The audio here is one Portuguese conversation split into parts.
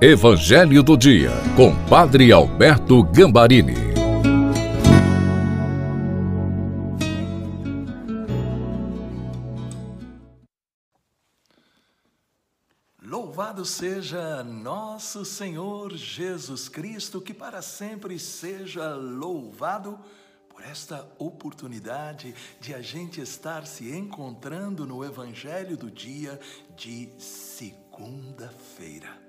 Evangelho do Dia, com Padre Alberto Gambarini. Louvado seja nosso Senhor Jesus Cristo, que para sempre seja louvado por esta oportunidade de a gente estar se encontrando no Evangelho do dia de segunda-feira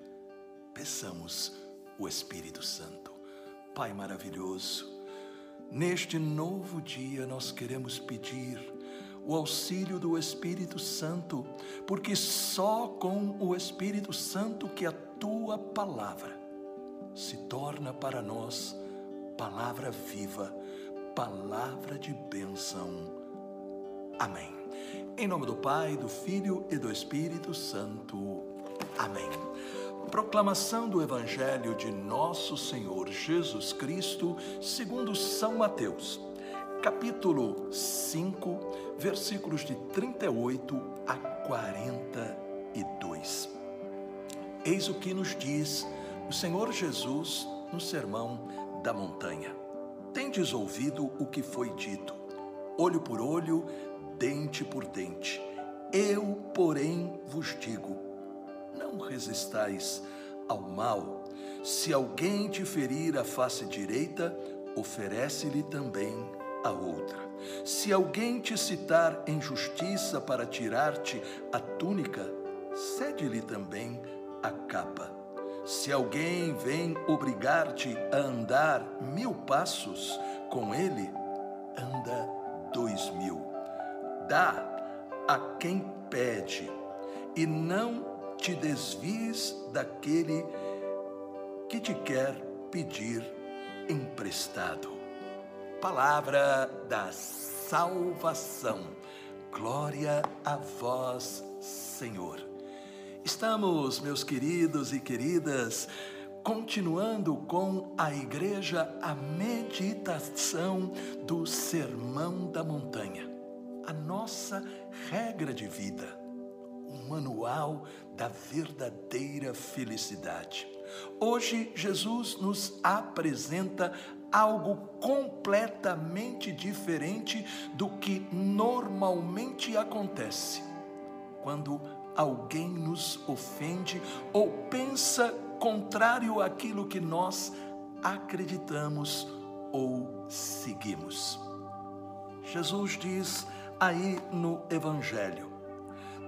peçamos o Espírito Santo. Pai maravilhoso, neste novo dia nós queremos pedir o auxílio do Espírito Santo, porque só com o Espírito Santo que a tua palavra se torna para nós palavra viva, palavra de bênção. Amém. Em nome do Pai, do Filho e do Espírito Santo. Amém. Proclamação do Evangelho de Nosso Senhor Jesus Cristo, segundo São Mateus, capítulo 5, versículos de 38 a 42. Eis o que nos diz o Senhor Jesus no Sermão da Montanha. Tendes ouvido o que foi dito, olho por olho, dente por dente. Eu, porém, vos digo: não resistais ao mal. Se alguém te ferir a face direita, oferece-lhe também a outra. Se alguém te citar em justiça para tirar-te a túnica, cede-lhe também a capa. Se alguém vem obrigar-te a andar mil passos com ele, anda dois mil. Dá a quem pede, e não te desvies daquele que te quer pedir emprestado. Palavra da salvação. Glória a vós, Senhor. Estamos, meus queridos e queridas, continuando com a igreja a meditação do Sermão da Montanha, a nossa regra de vida um manual da verdadeira felicidade. Hoje, Jesus nos apresenta algo completamente diferente do que normalmente acontece quando alguém nos ofende ou pensa contrário àquilo que nós acreditamos ou seguimos. Jesus diz aí no Evangelho: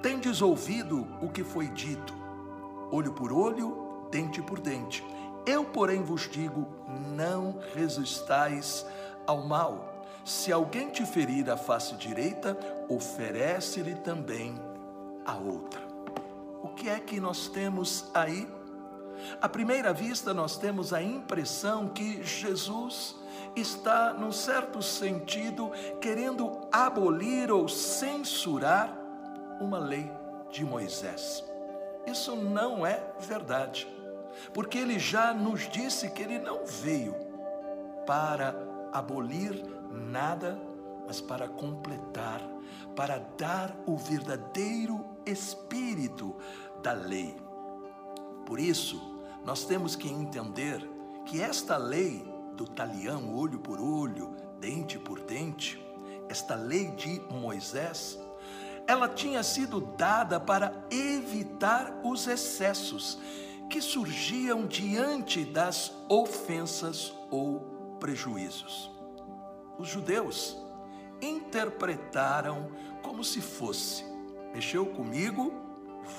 Tendes ouvido o que foi dito, olho por olho, dente por dente. Eu, porém, vos digo: não resistais ao mal. Se alguém te ferir a face direita, oferece-lhe também a outra. O que é que nós temos aí? À primeira vista, nós temos a impressão que Jesus está, num certo sentido, querendo abolir ou censurar uma lei de Moisés. Isso não é verdade, porque ele já nos disse que ele não veio para abolir nada, mas para completar, para dar o verdadeiro espírito da lei. Por isso, nós temos que entender que esta lei do talião, olho por olho, dente por dente, esta lei de Moisés, ela tinha sido dada para evitar os excessos que surgiam diante das ofensas ou prejuízos. Os judeus interpretaram como se fosse: mexeu comigo,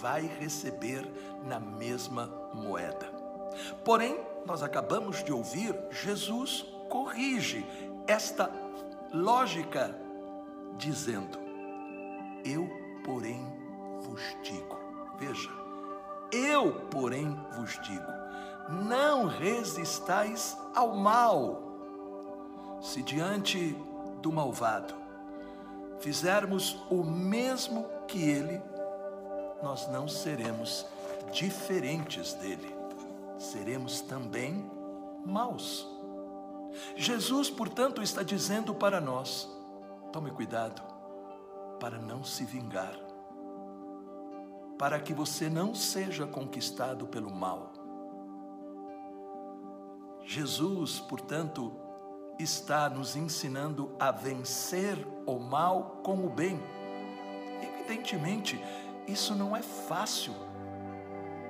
vai receber na mesma moeda. Porém, nós acabamos de ouvir, Jesus corrige esta lógica, dizendo: eu, porém, vos digo. Veja, eu, porém, vos digo: não resistais ao mal. Se diante do malvado fizermos o mesmo que ele, nós não seremos diferentes dele, seremos também maus. Jesus, portanto, está dizendo para nós: tome cuidado, para não se vingar, para que você não seja conquistado pelo mal, Jesus, portanto, está nos ensinando a vencer o mal com o bem. Evidentemente, isso não é fácil.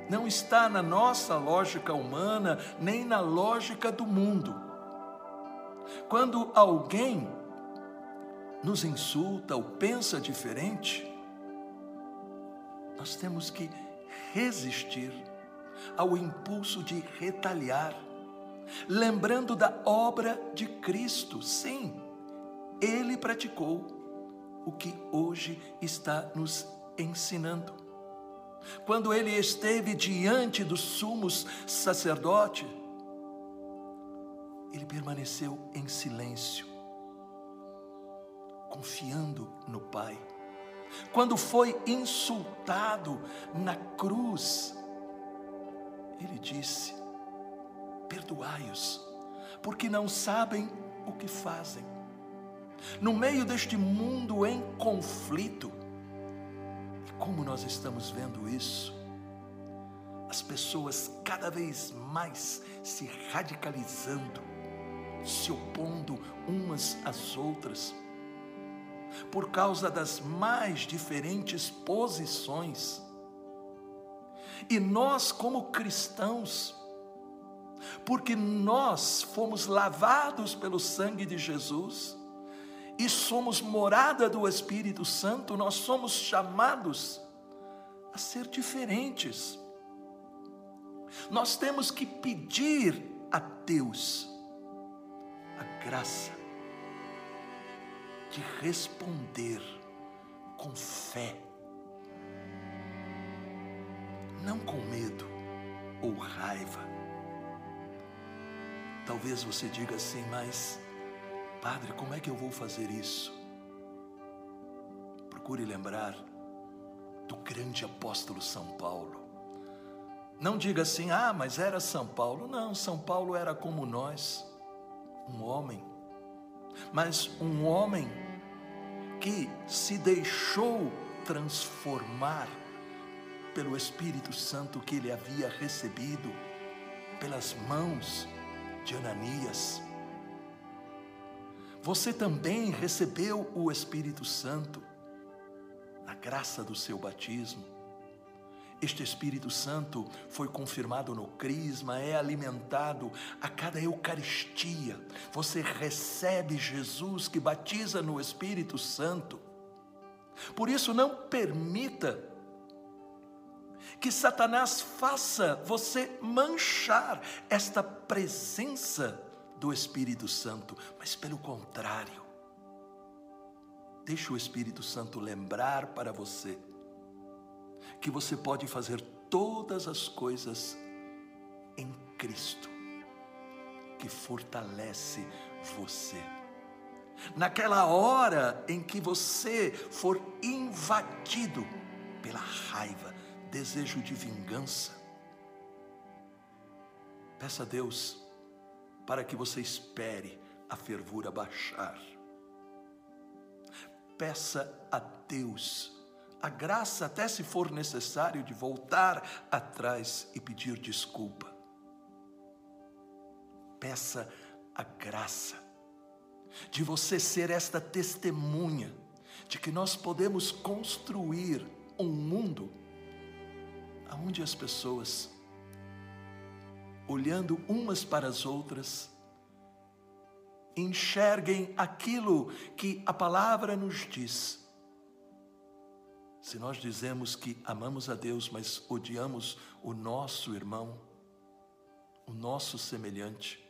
Não está na nossa lógica humana, nem na lógica do mundo. Quando alguém nos insulta ou pensa diferente, nós temos que resistir ao impulso de retaliar, lembrando da obra de Cristo. Sim, ele praticou o que hoje está nos ensinando. Quando ele esteve diante dos sumos sacerdote, ele permaneceu em silêncio, confiando no Pai. Quando foi insultado na cruz, ele disse: Perdoai-os, porque não sabem o que fazem. No meio deste mundo em conflito, e como nós estamos vendo isso, as pessoas cada vez mais se radicalizando, se opondo umas às outras, por causa das mais diferentes posições. E nós, como cristãos, porque nós fomos lavados pelo sangue de Jesus e somos morada do Espírito Santo, nós somos chamados a ser diferentes. Nós temos que pedir a Deus a graça de responder com fé, não com medo ou raiva. Talvez você diga assim, mas, Padre, como é que eu vou fazer isso? Procure lembrar do grande apóstolo São Paulo. Não diga assim, ah, mas era São Paulo. Não, São Paulo era como nós, um homem mas um homem que se deixou transformar pelo Espírito Santo que ele havia recebido pelas mãos de Ananias. Você também recebeu o Espírito Santo na graça do seu batismo. Este Espírito Santo foi confirmado no Crisma, é alimentado a cada Eucaristia. Você recebe Jesus que batiza no Espírito Santo. Por isso, não permita que Satanás faça você manchar esta presença do Espírito Santo, mas pelo contrário, deixe o Espírito Santo lembrar para você que você pode fazer todas as coisas em Cristo, que fortalece você. Naquela hora em que você for invadido pela raiva, desejo de vingança, peça a Deus para que você espere a fervura baixar. Peça a Deus a graça, até se for necessário, de voltar atrás e pedir desculpa. Peça a graça de você ser esta testemunha de que nós podemos construir um mundo onde as pessoas, olhando umas para as outras, enxerguem aquilo que a palavra nos diz se nós dizemos que amamos a Deus, mas odiamos o nosso irmão, o nosso semelhante,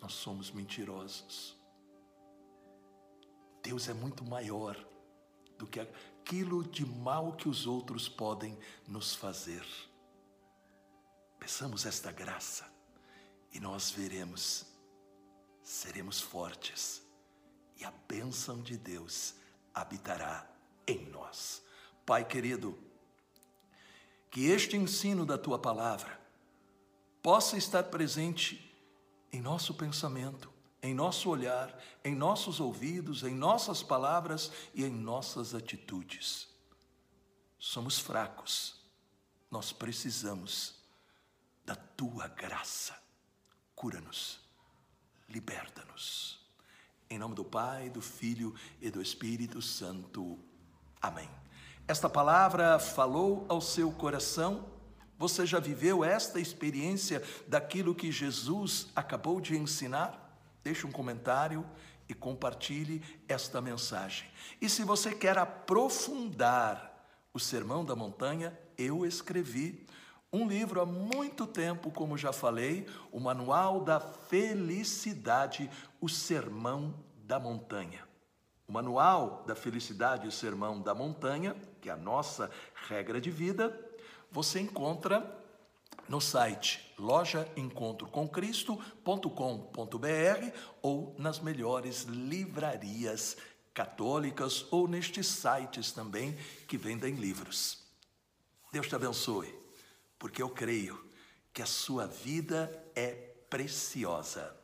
nós somos mentirosos. Deus é muito maior do que aquilo de mal que os outros podem nos fazer. Peçamos esta graça e nós veremos, seremos fortes e a bênção de Deus habitará em nós. Pai querido, que este ensino da tua palavra possa estar presente em nosso pensamento, em nosso olhar, em nossos ouvidos, em nossas palavras e em nossas atitudes. Somos fracos, nós precisamos da tua graça. cura-nos, liberta-nos. Em nome do Pai, do Filho e do Espírito Santo. Amém. Esta palavra falou ao seu coração? Você já viveu esta experiência daquilo que Jesus acabou de ensinar? Deixe um comentário e compartilhe esta mensagem. E se você quer aprofundar o Sermão da Montanha, eu escrevi um livro há muito tempo, como já falei, o Manual da Felicidade, o Sermão da Montanha. O Manual da Felicidade e Sermão da Montanha, que é a nossa regra de vida, você encontra no site lojaencontrocomcristo.com.br ou nas melhores livrarias católicas ou nestes sites também que vendem livros. Deus te abençoe porque eu creio que a sua vida é preciosa.